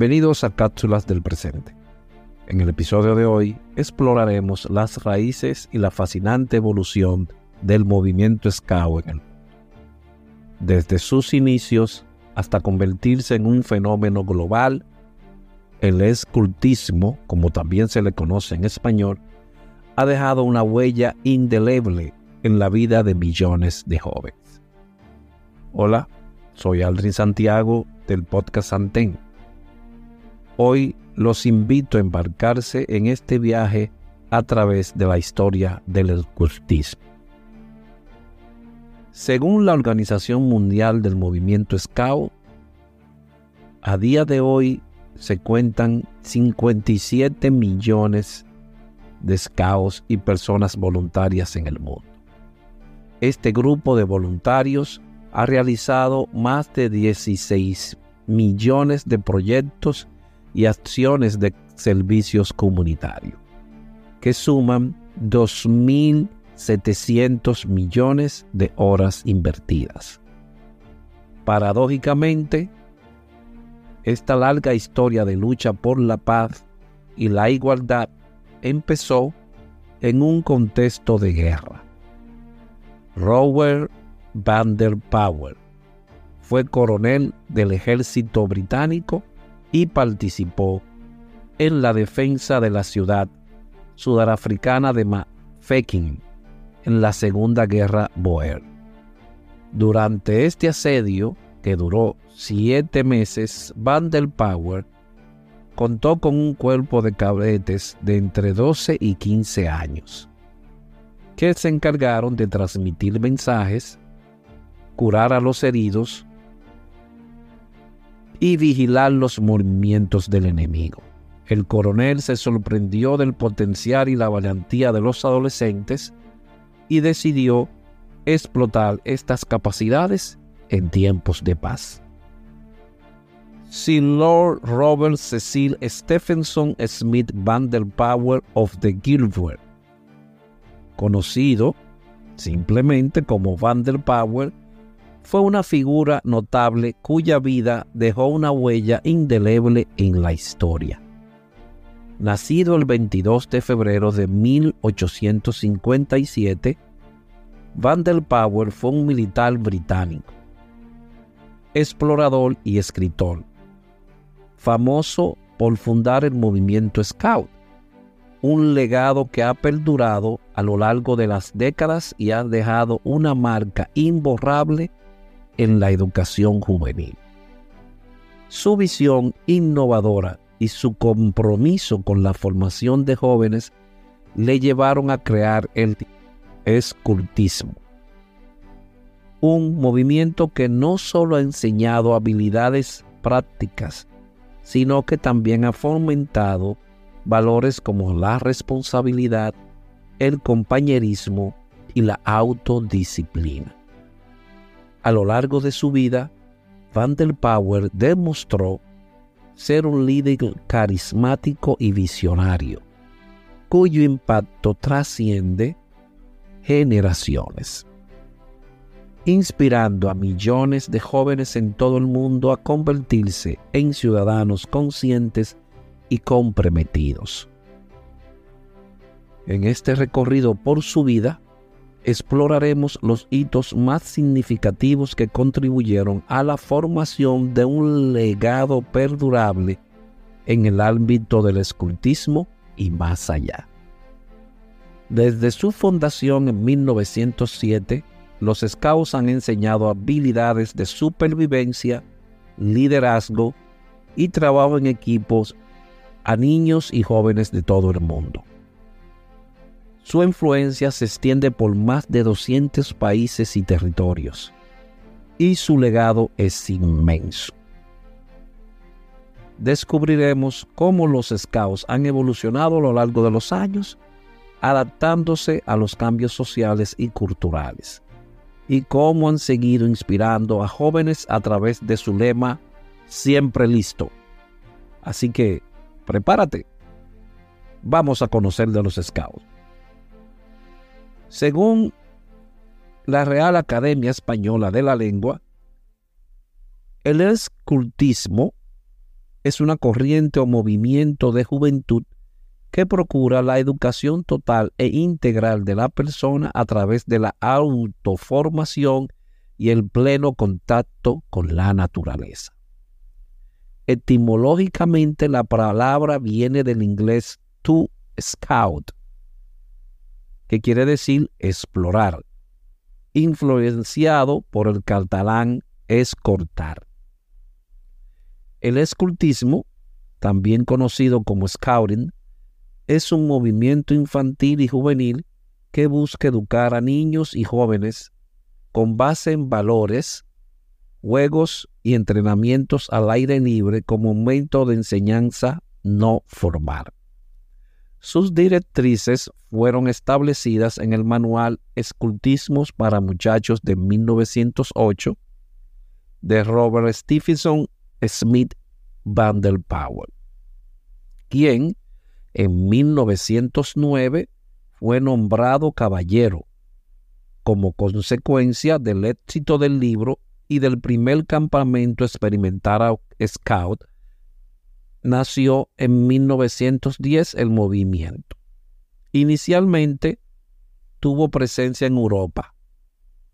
Bienvenidos a Cápsulas del Presente. En el episodio de hoy exploraremos las raíces y la fascinante evolución del movimiento mundo. Desde sus inicios hasta convertirse en un fenómeno global, el escultismo, como también se le conoce en español, ha dejado una huella indeleble en la vida de millones de jóvenes. Hola, soy Aldrin Santiago del podcast Antén Hoy los invito a embarcarse en este viaje a través de la historia del escultismo. Según la Organización Mundial del Movimiento Scout, a día de hoy se cuentan 57 millones de scouts y personas voluntarias en el mundo. Este grupo de voluntarios ha realizado más de 16 millones de proyectos y acciones de servicios comunitarios, que suman 2.700 millones de horas invertidas. Paradójicamente, esta larga historia de lucha por la paz y la igualdad empezó en un contexto de guerra. Robert Vander Power fue coronel del ejército británico y participó en la defensa de la ciudad sudafricana de Mafeking en la Segunda Guerra Boer. Durante este asedio, que duró siete meses, Van Power contó con un cuerpo de cabretes de entre 12 y 15 años, que se encargaron de transmitir mensajes, curar a los heridos y vigilar los movimientos del enemigo. El coronel se sorprendió del potencial y la valentía de los adolescentes y decidió explotar estas capacidades en tiempos de paz. Sir Lord Robert Cecil Stephenson Smith Van der Power of the Gilbert, conocido simplemente como Van der Power, fue una figura notable cuya vida dejó una huella indeleble en la historia. Nacido el 22 de febrero de 1857, Van der Power fue un militar británico, explorador y escritor, famoso por fundar el movimiento Scout, un legado que ha perdurado a lo largo de las décadas y ha dejado una marca imborrable en la educación juvenil. Su visión innovadora y su compromiso con la formación de jóvenes le llevaron a crear el escultismo, un movimiento que no solo ha enseñado habilidades prácticas, sino que también ha fomentado valores como la responsabilidad, el compañerismo y la autodisciplina. A lo largo de su vida, Van der Power demostró ser un líder carismático y visionario, cuyo impacto trasciende generaciones, inspirando a millones de jóvenes en todo el mundo a convertirse en ciudadanos conscientes y comprometidos. En este recorrido por su vida, exploraremos los hitos más significativos que contribuyeron a la formación de un legado perdurable en el ámbito del escultismo y más allá. Desde su fundación en 1907, los Scouts han enseñado habilidades de supervivencia, liderazgo y trabajo en equipos a niños y jóvenes de todo el mundo. Su influencia se extiende por más de 200 países y territorios, y su legado es inmenso. Descubriremos cómo los scouts han evolucionado a lo largo de los años, adaptándose a los cambios sociales y culturales, y cómo han seguido inspirando a jóvenes a través de su lema siempre listo. Así que, prepárate. Vamos a conocer de los scouts. Según la Real Academia Española de la Lengua, el escultismo es una corriente o movimiento de juventud que procura la educación total e integral de la persona a través de la autoformación y el pleno contacto con la naturaleza. Etimológicamente la palabra viene del inglés to scout, que quiere decir explorar, influenciado por el catalán escortar. El escultismo, también conocido como scouting, es un movimiento infantil y juvenil que busca educar a niños y jóvenes con base en valores, juegos y entrenamientos al aire libre como método de enseñanza no formal. Sus directrices fueron establecidas en el manual Escultismos para Muchachos de 1908 de Robert Stephenson Smith Van der Powell, quien en 1909 fue nombrado caballero como consecuencia del éxito del libro y del primer campamento experimental Scout, nació en 1910 el movimiento. Inicialmente tuvo presencia en Europa,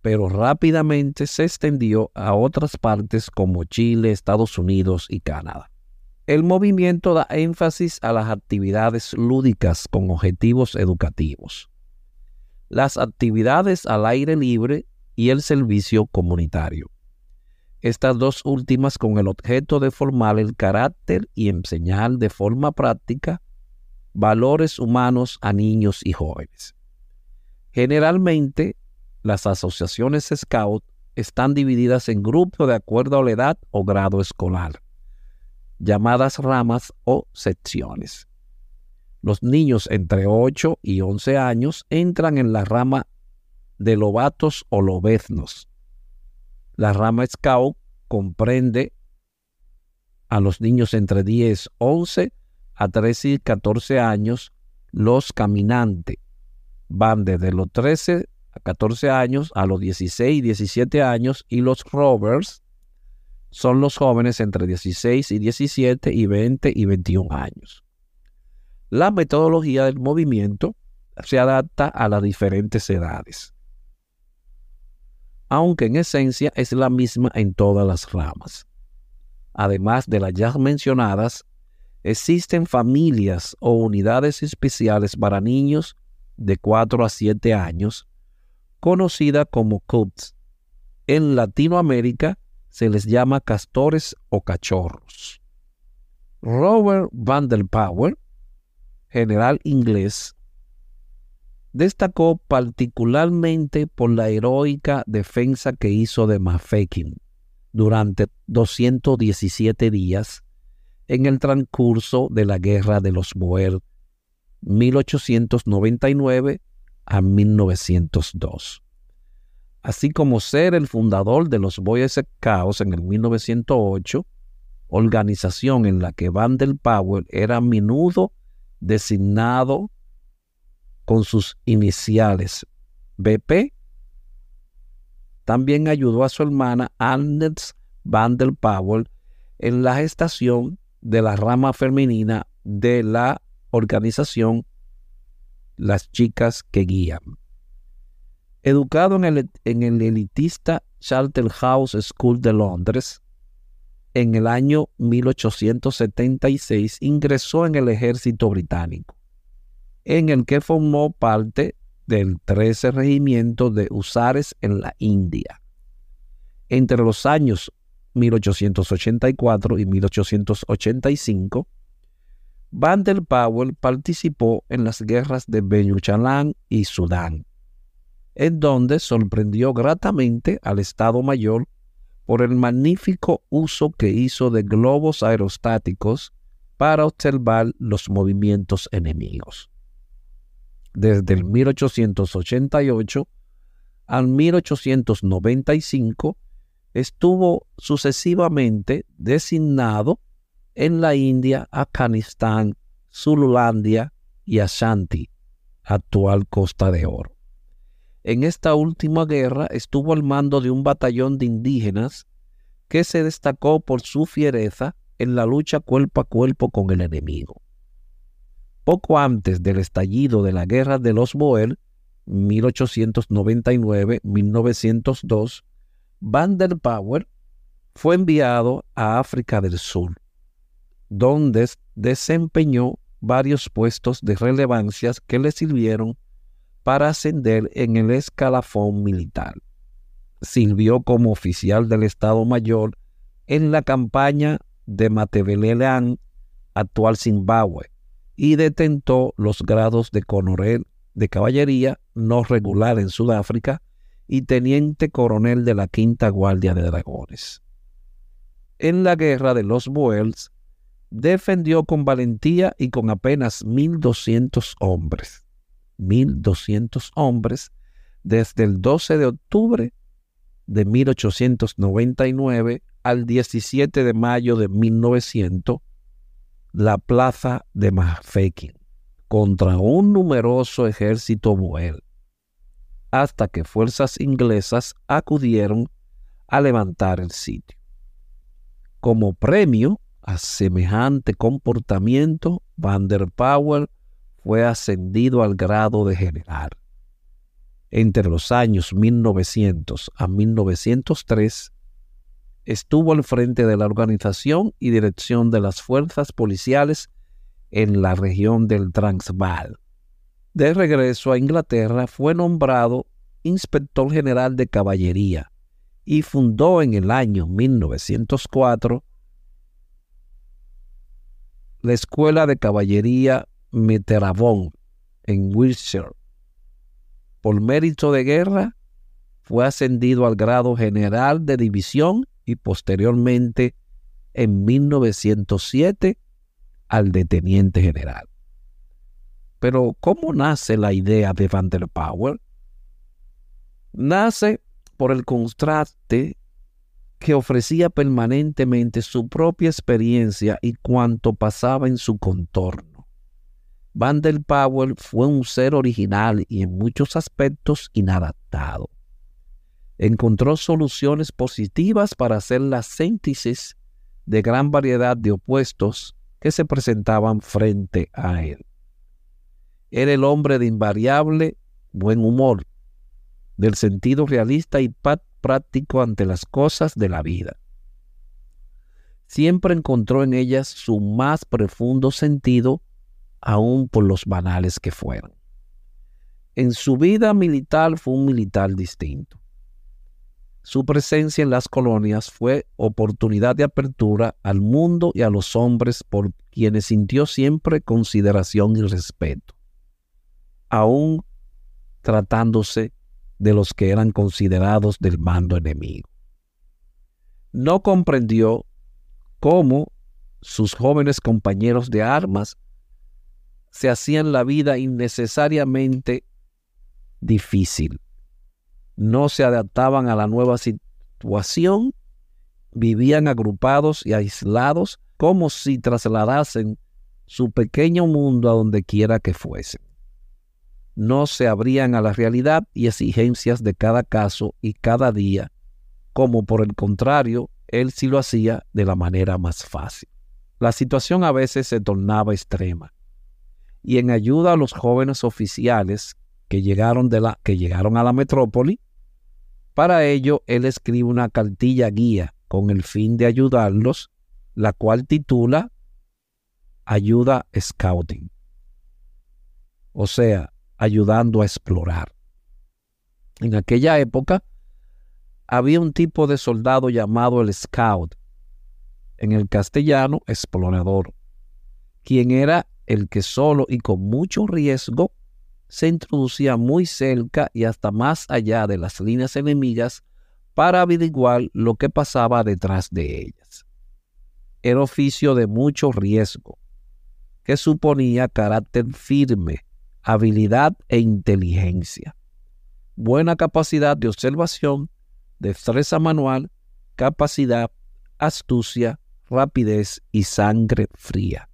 pero rápidamente se extendió a otras partes como Chile, Estados Unidos y Canadá. El movimiento da énfasis a las actividades lúdicas con objetivos educativos, las actividades al aire libre y el servicio comunitario. Estas dos últimas con el objeto de formar el carácter y enseñar de forma práctica valores humanos a niños y jóvenes. Generalmente, las asociaciones Scout están divididas en grupos de acuerdo a la edad o grado escolar llamadas ramas o secciones. Los niños entre 8 y 11 años entran en la rama de lobatos o lobeznos. La rama Scout comprende a los niños entre 10, 11 a 13 y 14 años, los caminantes. Van desde los 13 a 14 años a los 16 y 17 años y los rovers son los jóvenes entre 16 y 17 y 20 y 21 años. La metodología del movimiento se adapta a las diferentes edades, aunque en esencia es la misma en todas las ramas. Además de las ya mencionadas, existen familias o unidades especiales para niños de 4 a 7 años, conocida como CUBS. En Latinoamérica se les llama castores o cachorros. Robert Van der Power, general inglés, destacó particularmente por la heroica defensa que hizo de Mafeking durante 217 días en el transcurso de la Guerra de los Boer 1899 a 1902 así como ser el fundador de los Boy Scouts en el 1908, organización en la que Van der Powell era a menudo designado con sus iniciales BP, también ayudó a su hermana Agnes Van der Powell en la gestación de la rama femenina de la organización Las Chicas que Guían. Educado en el, elitista Charterhouse School de Londres, en el año 1876 ingresó en el ejército británico, en el que formó parte del 13 Regimiento de Usares en la India. Entre los años 1884 y 1885, Van der Powell participó en las guerras de Benyuchalán y Sudán en donde sorprendió gratamente al Estado Mayor por el magnífico uso que hizo de globos aerostáticos para observar los movimientos enemigos. Desde el 1888 al 1895 estuvo sucesivamente designado en la India, Afganistán, Zululandia y Ashanti, actual Costa de Oro. En esta última guerra estuvo al mando de un batallón de indígenas que se destacó por su fiereza en la lucha cuerpo a cuerpo con el enemigo. Poco antes del estallido de la Guerra de los Boer, 1899-1902, Van der fue enviado a África del Sur, donde desempeñó varios puestos de relevancia que le sirvieron para ascender en el escalafón militar. Sirvió como oficial del Estado Mayor en la campaña de Matebeleland, actual Zimbabue, y detentó los grados de coronel de caballería no regular en Sudáfrica y teniente coronel de la Quinta Guardia de Dragones. En la guerra de los Boers, defendió con valentía y con apenas 1.200 hombres. 1.200 hombres desde el 12 de octubre de 1899 al 17 de mayo de 1900 la plaza de Mafeking contra un numeroso ejército boer, hasta que fuerzas inglesas acudieron a levantar el sitio. Como premio a semejante comportamiento, Van der Power fue ascendido al grado de general. Entre los años 1900 a 1903, estuvo al frente de la organización y dirección de las fuerzas policiales en la región del Transvaal. De regreso a Inglaterra fue nombrado inspector general de caballería y fundó en el año 1904 la Escuela de Caballería Meterabón en Wiltshire. Por mérito de guerra, fue ascendido al grado general de división y posteriormente en 1907 al de teniente general. Pero ¿cómo nace la idea de Van der Power? Nace por el contraste que ofrecía permanentemente su propia experiencia y cuanto pasaba en su contorno. Van der Power fue un ser original y en muchos aspectos inadaptado encontró soluciones positivas para hacer la síntesis de gran variedad de opuestos que se presentaban frente a él. Era el hombre de invariable buen humor, del sentido realista y práctico ante las cosas de la vida. Siempre encontró en ellas su más profundo sentido, aun por los banales que fueran. En su vida militar fue un militar distinto su presencia en las colonias fue oportunidad de apertura al mundo y a los hombres por quienes sintió siempre consideración y respeto, aun tratándose de los que eran considerados del mando enemigo. No comprendió cómo sus jóvenes compañeros de armas se hacían la vida innecesariamente difícil no se adaptaban a la nueva situación, vivían agrupados y aislados como si trasladasen su pequeño mundo a donde quiera que fuesen. No se abrían a la realidad y exigencias de cada caso y cada día, como por el contrario, él sí lo hacía de la manera más fácil. La situación a veces se tornaba extrema, y en ayuda a los jóvenes oficiales que llegaron, de la, que llegaron a la metrópoli, para ello, él escribe una cartilla guía con el fin de ayudarlos, la cual titula Ayuda Scouting. O sea, ayudando a explorar. En aquella época había un tipo de soldado llamado el scout, en el castellano explorador, quien era el que solo y con mucho riesgo se introducía muy cerca y hasta más allá de las líneas enemigas para averiguar lo que pasaba detrás de ellas. Era oficio de mucho riesgo, que suponía carácter firme, habilidad e inteligencia, buena capacidad de observación, destreza manual, capacidad, astucia, rapidez y sangre fría.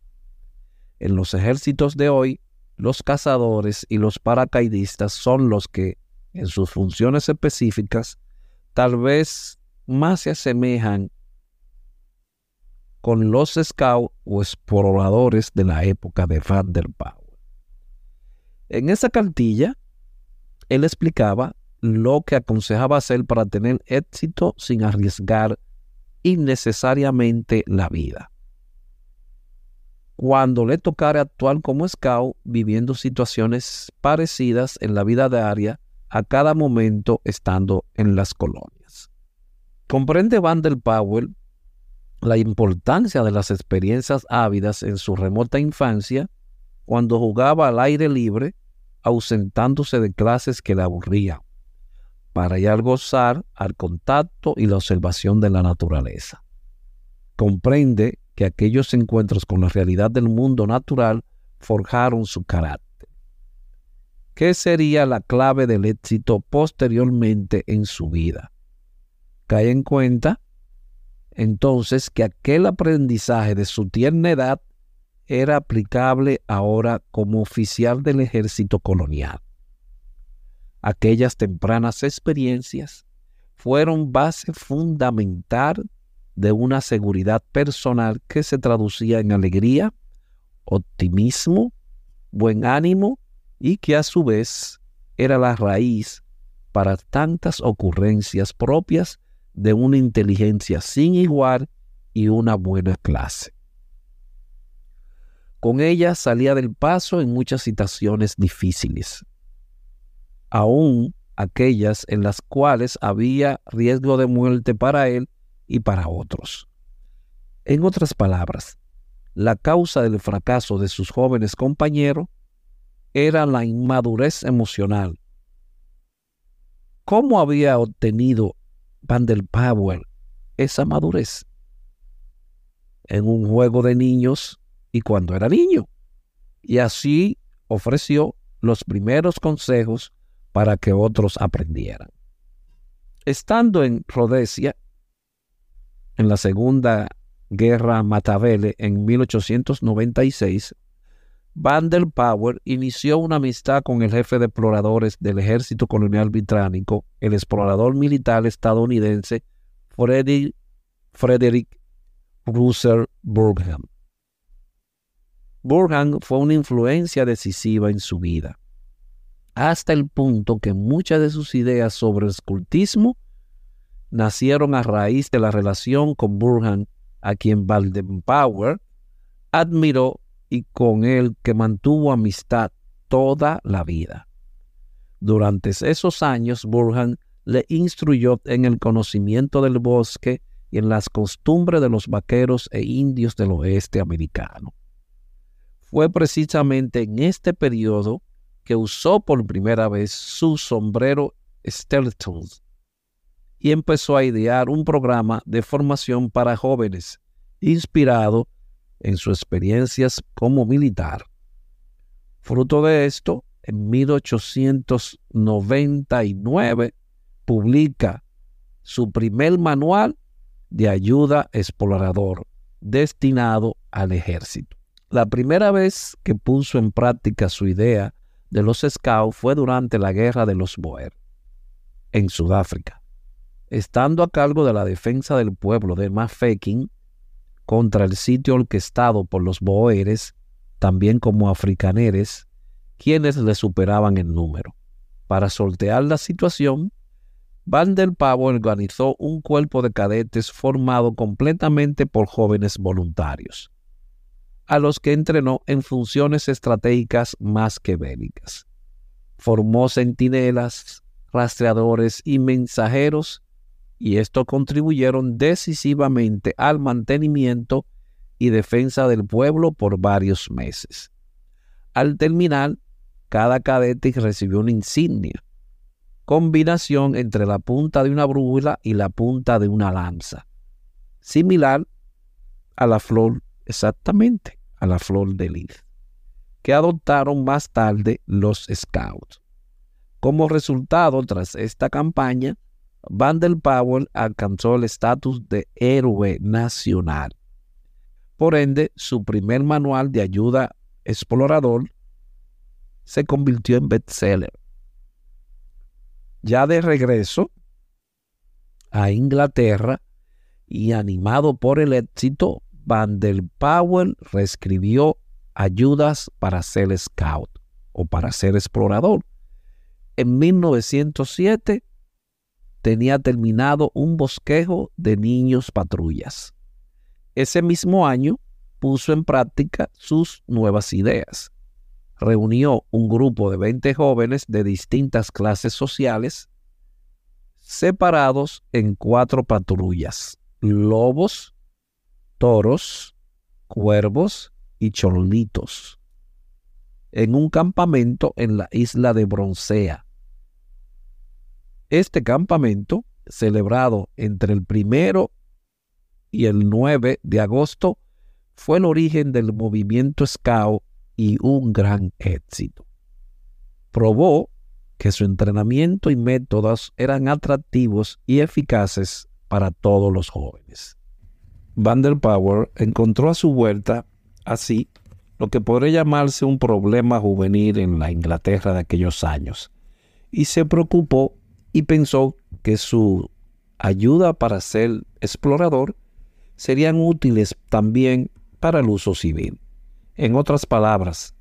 En los ejércitos de hoy, los cazadores y los paracaidistas son los que, en sus funciones específicas, tal vez más se asemejan con los scouts o exploradores de la época de Van der. En esa cartilla, él explicaba lo que aconsejaba hacer para tener éxito sin arriesgar innecesariamente la vida. Cuando le tocara actuar como scout, viviendo situaciones parecidas en la vida diaria, a cada momento estando en las colonias. Comprende Van der Powell la importancia de las experiencias ávidas en su remota infancia cuando jugaba al aire libre, ausentándose de clases que le aburrían, para ya gozar al contacto y la observación de la naturaleza. Comprende que aquellos encuentros con la realidad del mundo natural forjaron su carácter. ¿Qué sería la clave del éxito posteriormente en su vida? Cae en cuenta entonces que aquel aprendizaje de su tierna edad era aplicable ahora como oficial del ejército colonial. Aquellas tempranas experiencias fueron base fundamental de una seguridad personal que se traducía en alegría, optimismo, buen ánimo y que a su vez era la raíz para tantas ocurrencias propias de una inteligencia sin igual y una buena clase. Con ella salía del paso en muchas situaciones difíciles, aún aquellas en las cuales había riesgo de muerte para él y para otros. En otras palabras, la causa del fracaso de sus jóvenes compañeros era la inmadurez emocional. ¿Cómo había obtenido Van der Powell esa madurez? En un juego de niños y cuando era niño. Y así ofreció los primeros consejos para que otros aprendieran. Estando en Rhodesia, en la Segunda Guerra Matabele en 1896, Van der Power inició una amistad con el jefe de exploradores del ejército colonial británico, el explorador militar estadounidense Frederick, Frederick Russell Burgham. Burgham fue una influencia decisiva en su vida, hasta el punto que muchas de sus ideas sobre el escultismo nacieron a raíz de la relación con Burhan, a quien Power admiró y con el que mantuvo amistad toda la vida. Durante esos años, Burhan le instruyó en el conocimiento del bosque y en las costumbres de los vaqueros e indios del oeste americano. Fue precisamente en este periodo que usó por primera vez su sombrero Stelton y empezó a idear un programa de formación para jóvenes, inspirado en sus experiencias como militar. Fruto de esto, en 1899 publica su primer manual de ayuda explorador destinado al ejército. La primera vez que puso en práctica su idea de los scouts fue durante la guerra de los Boer en Sudáfrica estando a cargo de la defensa del pueblo de Mafeking contra el sitio orquestado por los boeres, también como africaneres, quienes le superaban en número. Para sortear la situación, Van der Pavo organizó un cuerpo de cadetes formado completamente por jóvenes voluntarios, a los que entrenó en funciones estratégicas más que bélicas. Formó centinelas, rastreadores y mensajeros y esto contribuyeron decisivamente al mantenimiento y defensa del pueblo por varios meses. Al terminar, cada cadete recibió una insignia, combinación entre la punta de una brújula y la punta de una lanza, similar a la flor, exactamente, a la flor de lis, que adoptaron más tarde los Scouts. Como resultado, tras esta campaña, Powell alcanzó el estatus de héroe nacional. Por ende, su primer manual de ayuda explorador se convirtió en bestseller. Ya de regreso a Inglaterra y animado por el éxito, Van der Powell reescribió Ayudas para ser scout o para ser explorador. En 1907 tenía terminado un bosquejo de niños patrullas. Ese mismo año puso en práctica sus nuevas ideas. Reunió un grupo de 20 jóvenes de distintas clases sociales separados en cuatro patrullas, lobos, toros, cuervos y chorlitos, en un campamento en la isla de Broncea. Este campamento, celebrado entre el primero y el 9 de agosto, fue el origen del movimiento Scout y un gran éxito. Probó que su entrenamiento y métodos eran atractivos y eficaces para todos los jóvenes. Van der Power encontró a su vuelta así lo que podría llamarse un problema juvenil en la Inglaterra de aquellos años, y se preocupó y pensó que su ayuda para ser explorador serían útiles también para el uso civil. En otras palabras,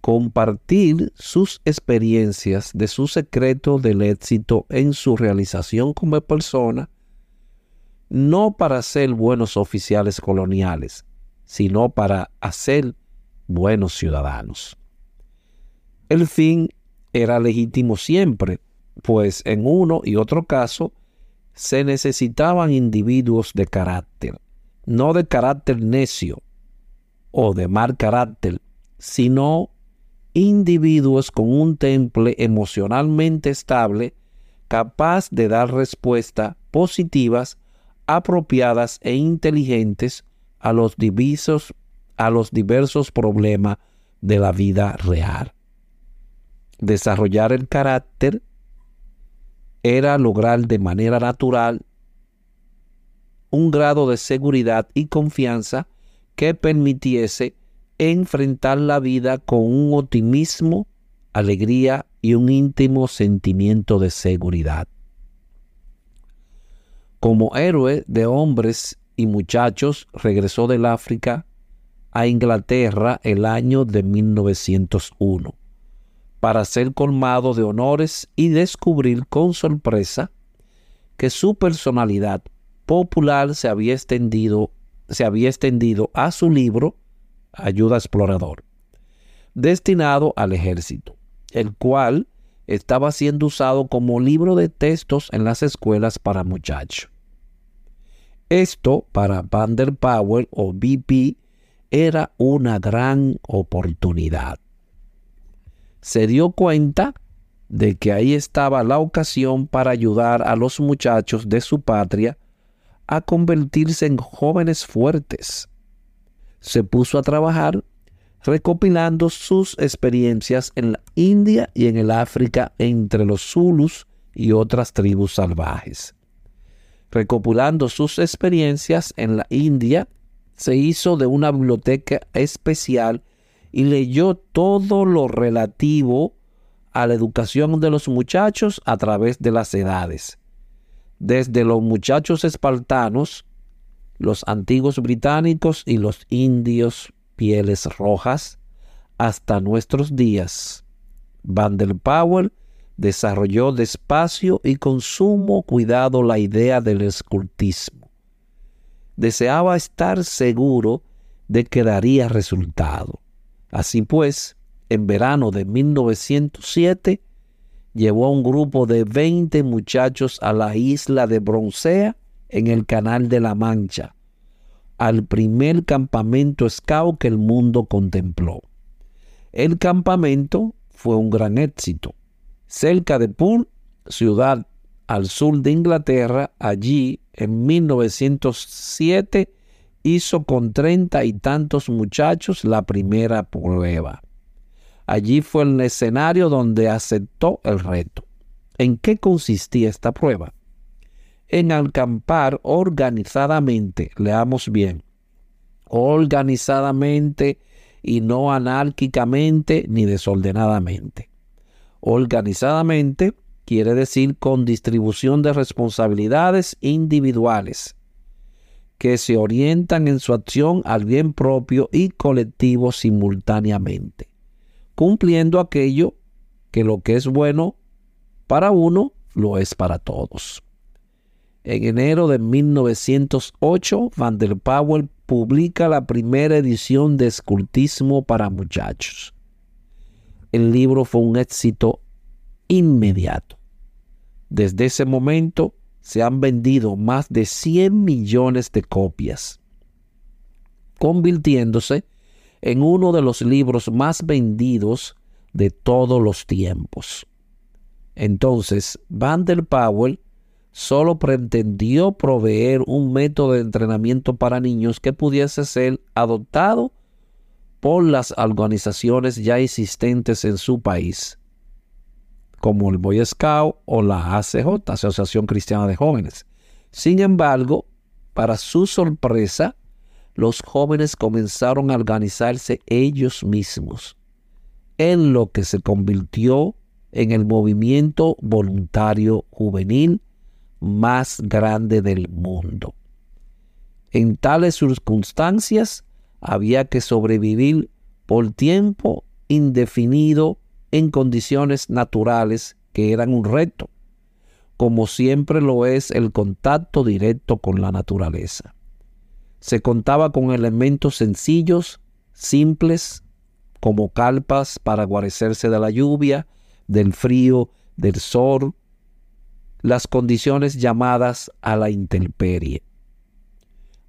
compartir sus experiencias de su secreto del éxito en su realización como persona, no para ser buenos oficiales coloniales, sino para hacer buenos ciudadanos. El fin era legítimo siempre, pues en uno y otro caso se necesitaban individuos de carácter, no de carácter necio o de mal carácter, sino individuos con un temple emocionalmente estable capaz de dar respuestas positivas, apropiadas e inteligentes a los, divisos, a los diversos problemas de la vida real. Desarrollar el carácter era lograr de manera natural un grado de seguridad y confianza que permitiese enfrentar la vida con un optimismo, alegría y un íntimo sentimiento de seguridad. Como héroe de hombres y muchachos, regresó del África a Inglaterra el año de 1901 para ser colmado de honores y descubrir con sorpresa que su personalidad popular se había extendido, se había extendido a su libro Ayuda Explorador, destinado al ejército, el cual estaba siendo usado como libro de textos en las escuelas para muchachos. Esto para Power o BP era una gran oportunidad. Se dio cuenta de que ahí estaba la ocasión para ayudar a los muchachos de su patria a convertirse en jóvenes fuertes, se puso a trabajar recopilando sus experiencias en la India y en el África entre los Zulus y otras tribus salvajes. Recopilando sus experiencias en la India, se hizo de una biblioteca especial y leyó todo lo relativo a la educación de los muchachos a través de las edades, desde los muchachos espartanos los antiguos británicos y los indios pieles rojas hasta nuestros días. Van der Powell desarrolló despacio y con sumo cuidado la idea del escultismo. Deseaba estar seguro de que daría resultado. Así pues, en verano de 1907, llevó a un grupo de 20 muchachos a la isla de Broncea en el Canal de la Mancha, al primer campamento scout que el mundo contempló. El campamento fue un gran éxito. Cerca de Poole, ciudad al sur de Inglaterra, allí en 1907 hizo con treinta y tantos muchachos la primera prueba. Allí fue el escenario donde aceptó el reto. ¿En qué consistía esta prueba? en acampar organizadamente, leamos bien, organizadamente y no anárquicamente ni desordenadamente. Organizadamente quiere decir con distribución de responsabilidades individuales, que se orientan en su acción al bien propio y colectivo simultáneamente, cumpliendo aquello que lo que es bueno para uno lo es para todos. En enero de 1908, Van der Powell publica la primera edición de Escultismo para muchachos. El libro fue un éxito inmediato. Desde ese momento, se han vendido más de 100 millones de copias, convirtiéndose en uno de los libros más vendidos de todos los tiempos. Entonces, Van der Powell solo pretendió proveer un método de entrenamiento para niños que pudiese ser adoptado por las organizaciones ya existentes en su país como el Boy Scout o la ACJ, Asociación Cristiana de Jóvenes. Sin embargo, para su sorpresa, los jóvenes comenzaron a organizarse ellos mismos, en lo que se convirtió en el movimiento voluntario juvenil más grande del mundo. En tales circunstancias había que sobrevivir por tiempo indefinido en condiciones naturales que eran un reto, como siempre lo es el contacto directo con la naturaleza. Se contaba con elementos sencillos, simples, como calpas para guarecerse de la lluvia, del frío, del sol, las condiciones llamadas a la intemperie.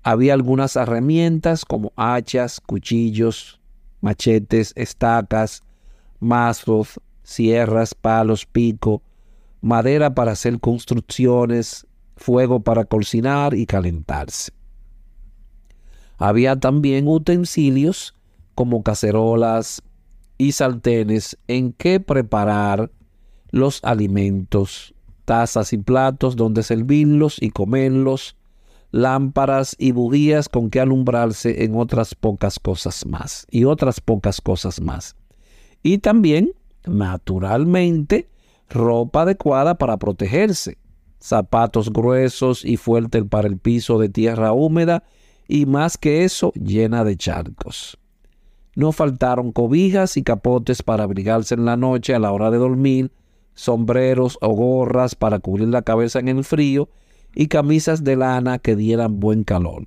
Había algunas herramientas como hachas, cuchillos, machetes, estacas, mazos, sierras, palos, pico, madera para hacer construcciones, fuego para cocinar y calentarse. Había también utensilios como cacerolas y sartenes en que preparar los alimentos, tazas y platos donde servirlos y comerlos, lámparas y bujías con que alumbrarse en otras pocas cosas más y otras pocas cosas más y también, naturalmente, ropa adecuada para protegerse, zapatos gruesos y fuertes para el piso de tierra húmeda y más que eso llena de charcos. No faltaron cobijas y capotes para abrigarse en la noche a la hora de dormir, sombreros o gorras para cubrir la cabeza en el frío y camisas de lana que dieran buen calor.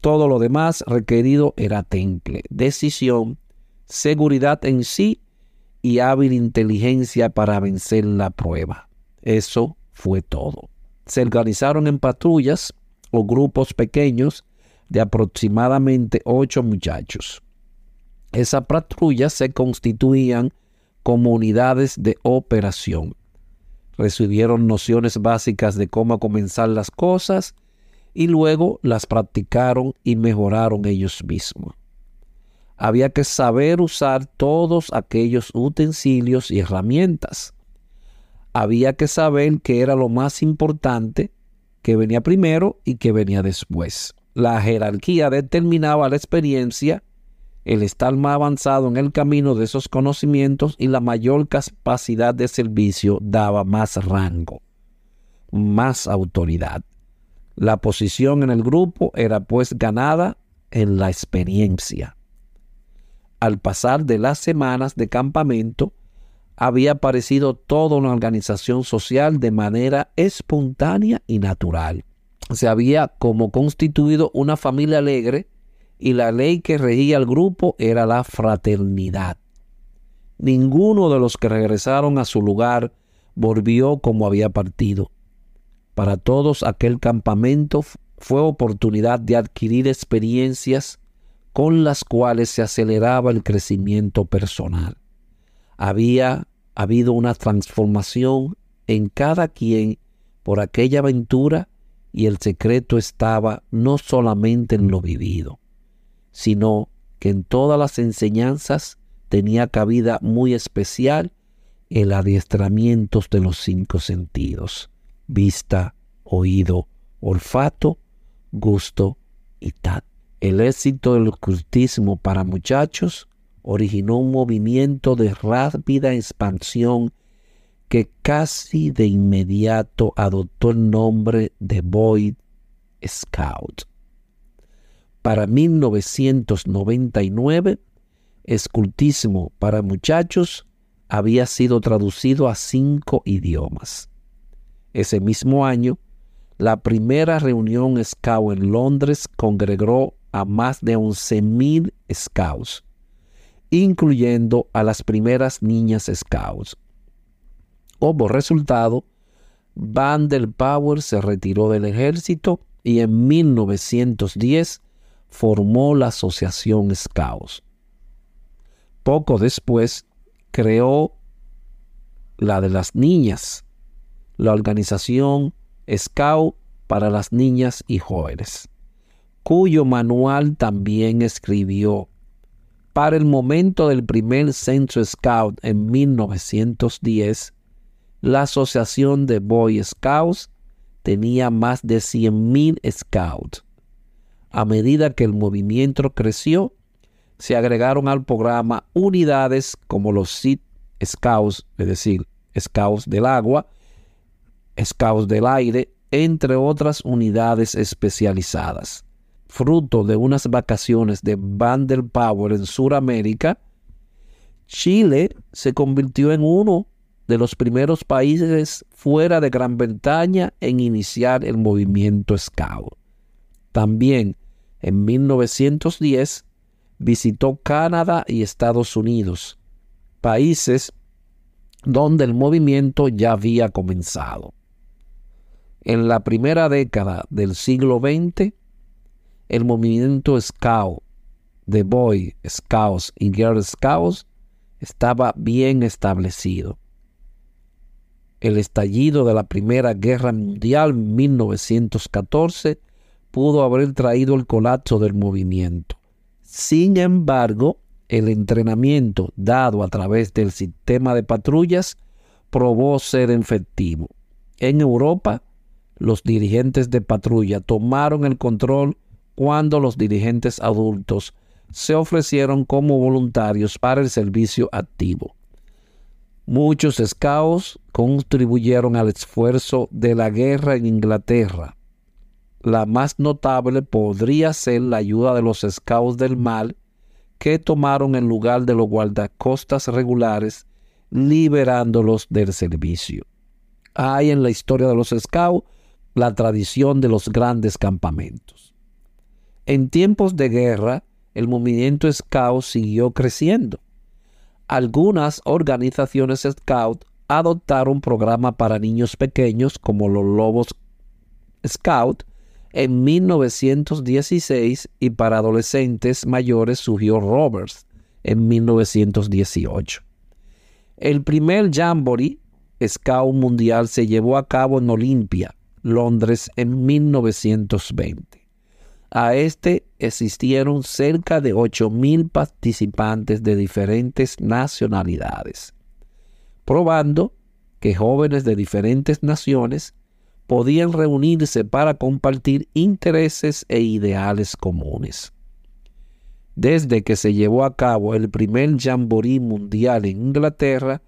Todo lo demás requerido era temple, decisión, seguridad en sí y hábil inteligencia para vencer la prueba. Eso fue todo. Se organizaron en patrullas o grupos pequeños de aproximadamente ocho muchachos. Esas patrullas se constituían como unidades de operación. Recibieron nociones básicas de cómo comenzar las cosas y luego las practicaron y mejoraron ellos mismos había que saber usar todos aquellos utensilios y herramientas. Había que saber qué era lo más importante, que venía primero y que venía después. La jerarquía determinaba la experiencia, el estar más avanzado en el camino de esos conocimientos y la mayor capacidad de servicio daba más rango, más autoridad. La posición en el grupo era pues ganada en la experiencia al pasar de las semanas de campamento, había aparecido toda una organización social de manera espontánea y natural. Se había como constituido una familia alegre y la ley que regía al grupo era la fraternidad. Ninguno de los que regresaron a su lugar volvió como había partido. Para todos aquel campamento fue oportunidad de adquirir experiencias con las cuales se aceleraba el crecimiento personal. Había habido una transformación en cada quien por aquella aventura y el secreto estaba no solamente en lo vivido, sino que en todas las enseñanzas tenía cabida muy especial el adiestramiento de los cinco sentidos, vista, oído, olfato, gusto y tacto. El éxito del ocultismo para muchachos originó un movimiento de rápida expansión que casi de inmediato adoptó el nombre de Boy Scout. para 1999, Escultismo para muchachos había sido traducido a cinco idiomas. Ese mismo año, la primera reunión Scout en Londres congregó a más de 11.000 Scouts, incluyendo a las primeras niñas Scouts. Como resultado, Van Power se retiró del ejército y en 1910 formó la Asociación Scouts. Poco después creó la de las niñas, la organización Scout para las niñas y jóvenes, cuyo manual también escribió. Para el momento del primer Centro Scout en 1910, la Asociación de Boy Scouts tenía más de 100.000 scouts. A medida que el movimiento creció, se agregaron al programa unidades como los Sea Scouts, es decir, Scouts del agua, Scouts del aire, entre otras unidades especializadas. Fruto de unas vacaciones de Power en Sudamérica, Chile se convirtió en uno de los primeros países fuera de Gran Bretaña en iniciar el movimiento Scout. También en 1910 visitó Canadá y Estados Unidos, países donde el movimiento ya había comenzado. En la primera década del siglo XX, el movimiento Scout, de Boy Scouts y Girl Scouts estaba bien establecido el estallido de la Primera Guerra Mundial 1914 pudo haber traído el colapso del movimiento. Sin embargo, el entrenamiento dado a través del sistema de patrullas probó ser efectivo. En Europa, los dirigentes de patrulla tomaron el control cuando los dirigentes adultos se ofrecieron como voluntarios para el servicio activo. Muchos scouts contribuyeron al esfuerzo de la guerra en Inglaterra. La más notable podría ser la ayuda de los scouts del mal que tomaron el lugar de los guardacostas regulares, liberándolos del servicio. Hay en la historia de los scouts la tradición de los grandes campamentos. En tiempos de guerra, el movimiento scout siguió creciendo algunas organizaciones Scout adoptaron programas para niños pequeños como los Lobos Scout en 1916 y para adolescentes mayores surgió Roberts en 1918. El primer Jamboree Scout Mundial se llevó a cabo en Olimpia, Londres, en 1920. A este existieron cerca de 8.000 participantes de diferentes nacionalidades, probando que jóvenes de diferentes naciones podían reunirse para compartir intereses e ideales comunes. Desde que se llevó a cabo el primer Jamboree Mundial en Inglaterra,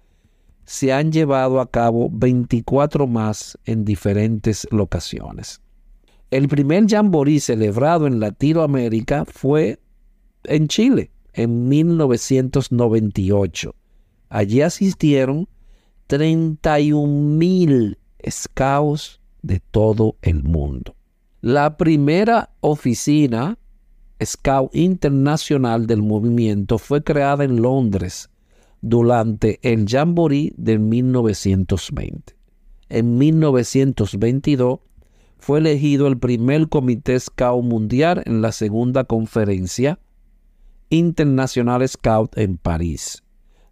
se han llevado a cabo 24 más en diferentes locaciones. El primer jamboree celebrado en Latinoamérica fue en Chile en 1998. Allí asistieron 31 mil scouts de todo el mundo. La primera oficina Scout Internacional del movimiento fue creada en Londres durante el Jamboree de 1920. En 1922 fue elegido el primer comité Scout mundial en la segunda conferencia Internacional Scout en París,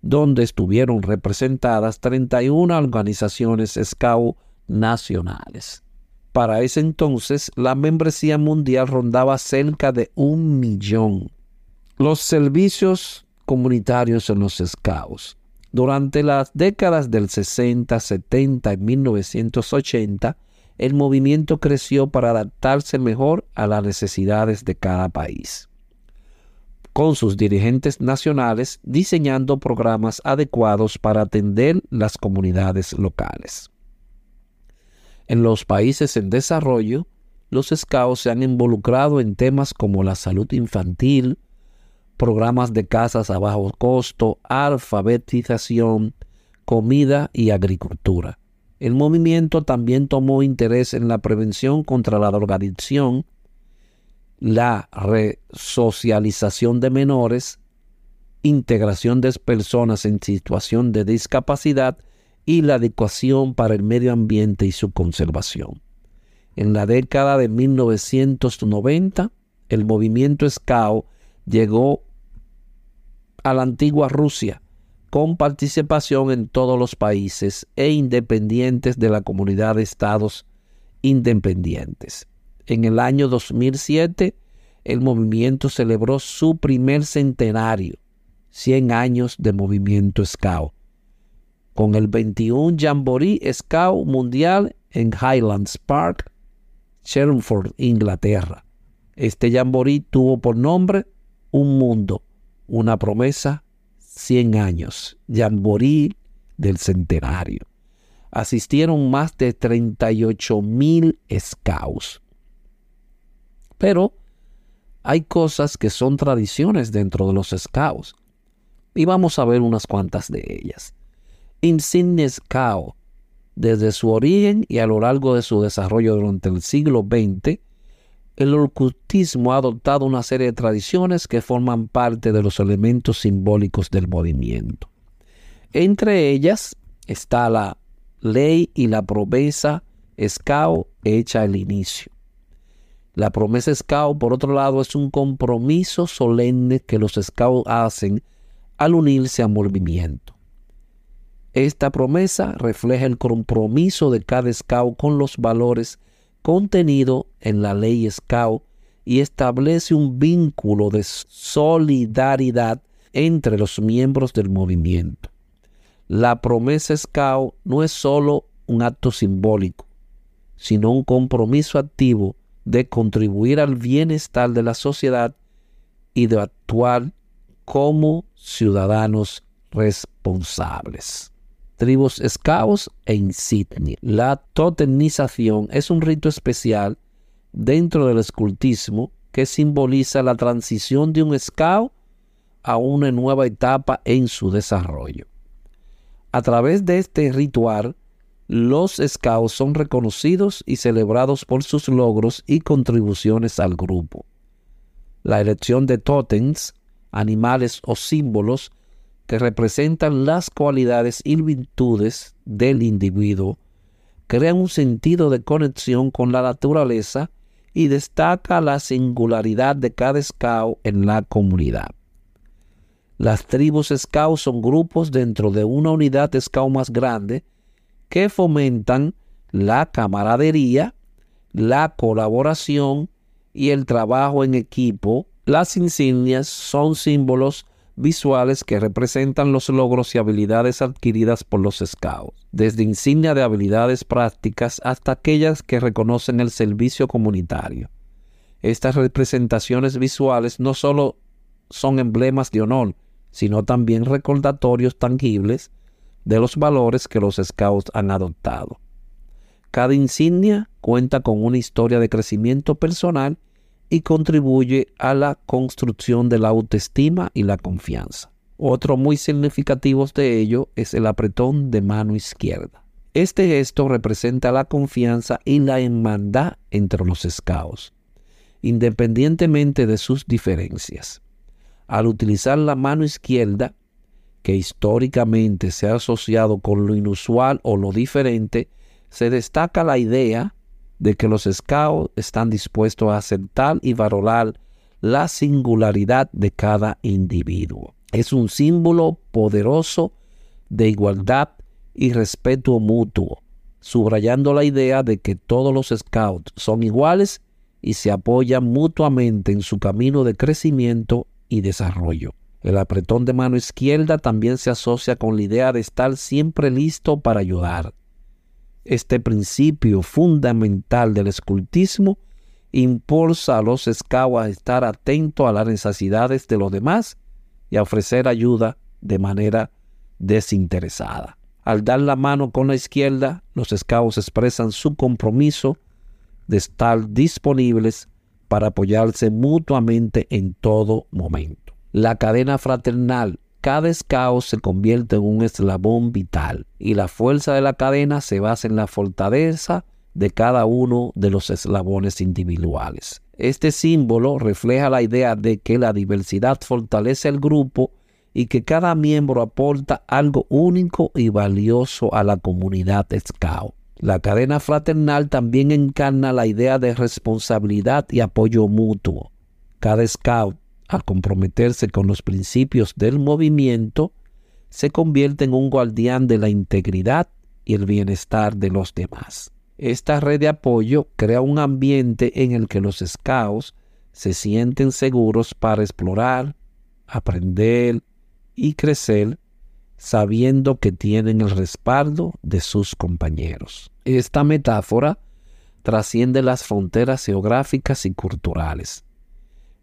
donde estuvieron representadas 31 organizaciones Scout nacionales. Para ese entonces, la membresía mundial rondaba cerca de un millón. Los servicios comunitarios en los Scouts. Durante las décadas del 60, 70 y 1980, el movimiento creció para adaptarse mejor a las necesidades de cada país, con sus dirigentes nacionales diseñando programas adecuados para atender las comunidades locales. En los países en desarrollo, los scouts se han involucrado en temas como la salud infantil, programas de casas a bajo costo, alfabetización, comida y agricultura. El movimiento también tomó interés en la prevención contra la drogadicción, la resocialización de menores, integración de personas en situación de discapacidad y la adecuación para el medio ambiente y su conservación. En la década de 1990, el movimiento Scout llegó a la antigua Rusia con participación en todos los países e independientes de la comunidad de estados independientes. En el año 2007, el movimiento celebró su primer centenario, 100 años de movimiento Scout, con el 21 Jamboree Scout Mundial en Highlands Park, Chelmsford, Inglaterra. Este jamboree tuvo por nombre Un Mundo, una promesa 100 años, Jamboree del Centenario. Asistieron más de 38 mil scouts. Pero hay cosas que son tradiciones dentro de los scouts. Y vamos a ver unas cuantas de ellas. Insignia Scout. Desde su origen y a lo largo de su desarrollo durante el siglo XX, el ocultismo ha adoptado una serie de tradiciones que forman parte de los elementos simbólicos del movimiento. Entre ellas está la ley y la promesa Scout hecha al inicio. La promesa Scout, por otro lado, es un compromiso solemne que los Scouts hacen al unirse al movimiento. Esta promesa refleja el compromiso de cada Scout con los valores contenido en la ley Scout y establece un vínculo de solidaridad entre los miembros del movimiento. La promesa Scout no es solo un acto simbólico, sino un compromiso activo de contribuir al bienestar de la sociedad y de actuar como ciudadanos responsables tribus scouts e insignia. La totemización es un rito especial dentro del escultismo que simboliza la transición de un scout a una nueva etapa en su desarrollo. A través de este ritual, los scouts son reconocidos y celebrados por sus logros y contribuciones al grupo. La elección de totems, animales o símbolos que representan las cualidades y virtudes del individuo, crean un sentido de conexión con la naturaleza y destaca la singularidad de cada scout en la comunidad. Las tribus scout son grupos dentro de una unidad scout más grande que fomentan la camaradería, la colaboración y el trabajo en equipo. Las insignias son símbolos visuales que representan los logros y habilidades adquiridas por los scouts, desde insignia de habilidades prácticas hasta aquellas que reconocen el servicio comunitario. Estas representaciones visuales no solo son emblemas de honor, sino también recordatorios tangibles de los valores que los scouts han adoptado. Cada insignia cuenta con una historia de crecimiento personal y contribuye a la construcción de la autoestima y la confianza. Otro muy significativo de ello es el apretón de mano izquierda. Este gesto representa la confianza y la hermandad entre los scouts, independientemente de sus diferencias. Al utilizar la mano izquierda, que históricamente se ha asociado con lo inusual o lo diferente, se destaca la idea de que los scouts están dispuestos a aceptar y valorar la singularidad de cada individuo. Es un símbolo poderoso de igualdad y respeto mutuo, subrayando la idea de que todos los scouts son iguales y se apoyan mutuamente en su camino de crecimiento y desarrollo. El apretón de mano izquierda también se asocia con la idea de estar siempre listo para ayudar, este principio fundamental del escultismo impulsa a los scouts a estar atentos a las necesidades de los demás y a ofrecer ayuda de manera desinteresada. Al dar la mano con la izquierda, los scouts expresan su compromiso de estar disponibles para apoyarse mutuamente en todo momento. La cadena fraternal. Cada scout se convierte en un eslabón vital y la fuerza de la cadena se basa en la fortaleza de cada uno de los eslabones individuales. Este símbolo refleja la idea de que la diversidad fortalece el grupo y que cada miembro aporta algo único y valioso a la comunidad Scout. La cadena fraternal también encarna la idea de responsabilidad y apoyo mutuo. Cada Scout, al comprometerse con los principios del movimiento, se convierte en un guardián de la integridad y el bienestar de los demás. Esta red de apoyo crea un ambiente en el que los scouts se sienten seguros para explorar, aprender y crecer sabiendo que tienen el respaldo de sus compañeros. Esta metáfora trasciende las fronteras geográficas y culturales,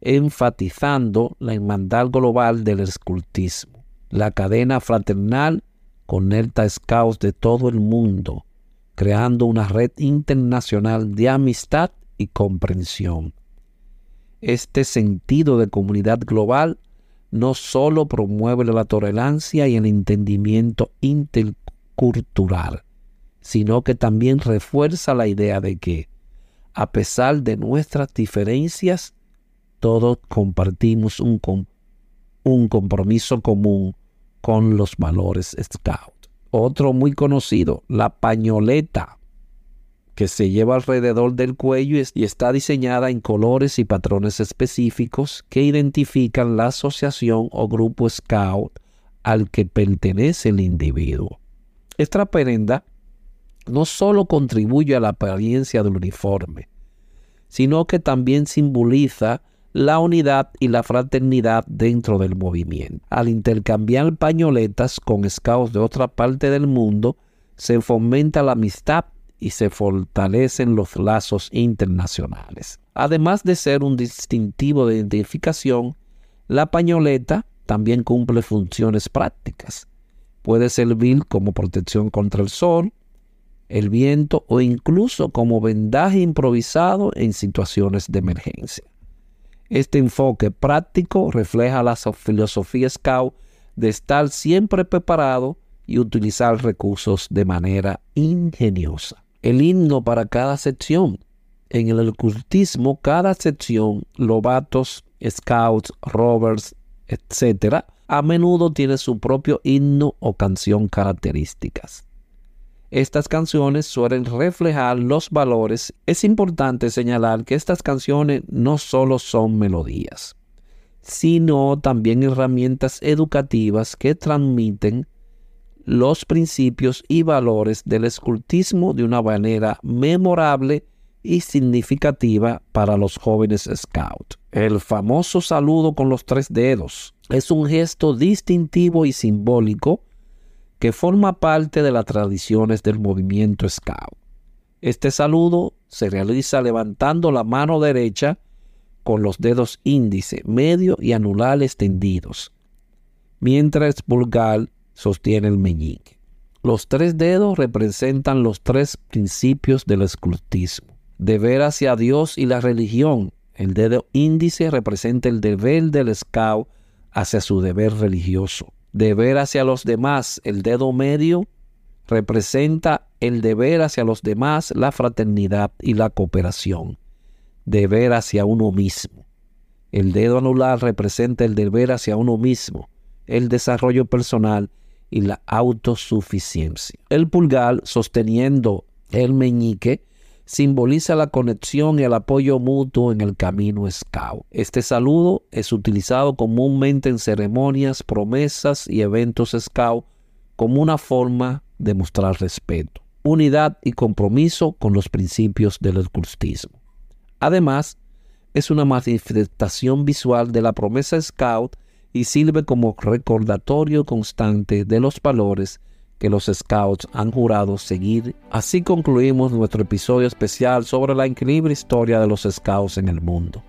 enfatizando la hermandad global del escultismo. La cadena fraternal conecta scouts de todo el mundo, creando una red internacional de amistad y comprensión. Este sentido de comunidad global no solo promueve la tolerancia y el entendimiento intercultural, sino que también refuerza la idea de que, a pesar de nuestras diferencias, todos compartimos un, un compromiso común con los valores Scout. Otro muy conocido, la pañoleta que se lleva alrededor del cuello y está diseñada en colores y patrones específicos que identifican la asociación o grupo scout al que pertenece el individuo. Esta prenda no solo contribuye a la apariencia del uniforme, sino que también simboliza la unidad y la fraternidad dentro del movimiento. Al intercambiar pañoletas con scouts de otra parte del mundo, se fomenta la amistad y se fortalecen los lazos internacionales. Además de ser un distintivo de identificación, la pañoleta también cumple funciones prácticas. Puede servir como protección contra el sol, el viento o incluso como vendaje improvisado en situaciones de emergencia. Este enfoque práctico refleja la filosofía Scout de estar siempre preparado y utilizar recursos de manera ingeniosa el himno para cada sección. En el ocultismo, cada sección, lobatos, scouts, rovers, etc., a menudo tiene su propio himno o canción características. Estas canciones suelen reflejar los valores. Es importante señalar que estas canciones no solo son melodías, sino también herramientas educativas que transmiten los principios y valores del escultismo de una manera memorable y significativa para los jóvenes scouts. El famoso saludo con los tres dedos es un gesto distintivo y simbólico que forma parte de las tradiciones del movimiento scout. Este saludo se realiza levantando la mano derecha con los dedos índice, medio y anular extendidos, mientras pulgar sostiene el meñique. Los tres dedos representan los tres principios del escultismo. Deber hacia Dios y la religión. El dedo índice representa el deber del scout hacia su deber religioso. Deber hacia los demás. El dedo medio representa el deber hacia los demás, la fraternidad y la cooperación. Deber hacia uno mismo. El dedo anular representa el deber hacia uno mismo, el desarrollo personal y la autosuficiencia. El pulgar sosteniendo el meñique simboliza la conexión y el apoyo mutuo en el camino scout. Este saludo es utilizado comúnmente en ceremonias, promesas y eventos scout como una forma de mostrar respeto, unidad y compromiso con los principios del escultismo. Además, es una manifestación visual de la promesa scout y sirve como recordatorio constante de los valores que los scouts han jurado seguir. Así concluimos nuestro episodio especial sobre la increíble historia de los scouts en el mundo.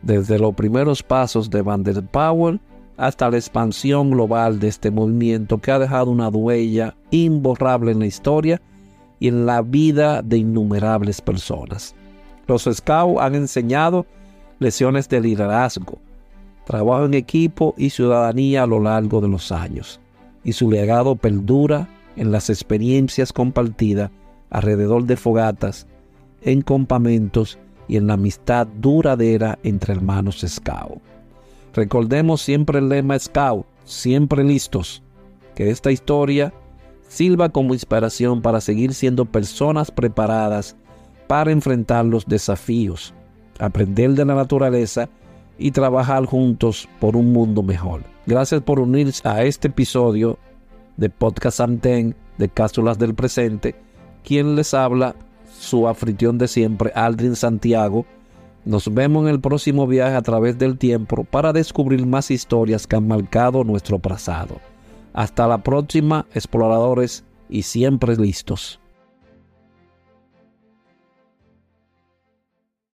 Desde los primeros pasos de Power hasta la expansión global de este movimiento que ha dejado una huella imborrable en la historia y en la vida de innumerables personas. Los Scouts han enseñado lecciones de liderazgo, trabajo en equipo y ciudadanía a lo largo de los años, y su legado perdura en las experiencias compartidas alrededor de fogatas, en campamentos y en la amistad duradera entre hermanos Scout. Recordemos siempre el lema Scout, siempre listos, que esta historia sirva como inspiración para seguir siendo personas preparadas para enfrentar los desafíos, aprender de la naturaleza y trabajar juntos por un mundo mejor. Gracias por unirse a este episodio de Podcast Anten de Cápsulas del Presente. Quien les habla, su afritión de siempre, Aldrin Santiago. Nos vemos en el próximo viaje a través del tiempo para descubrir más historias que han marcado nuestro pasado. Hasta la próxima, exploradores, y siempre listos.